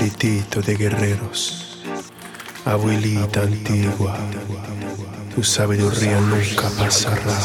espiritito de guerreros, abuelita antigua, tu sabiduría nunca pasará.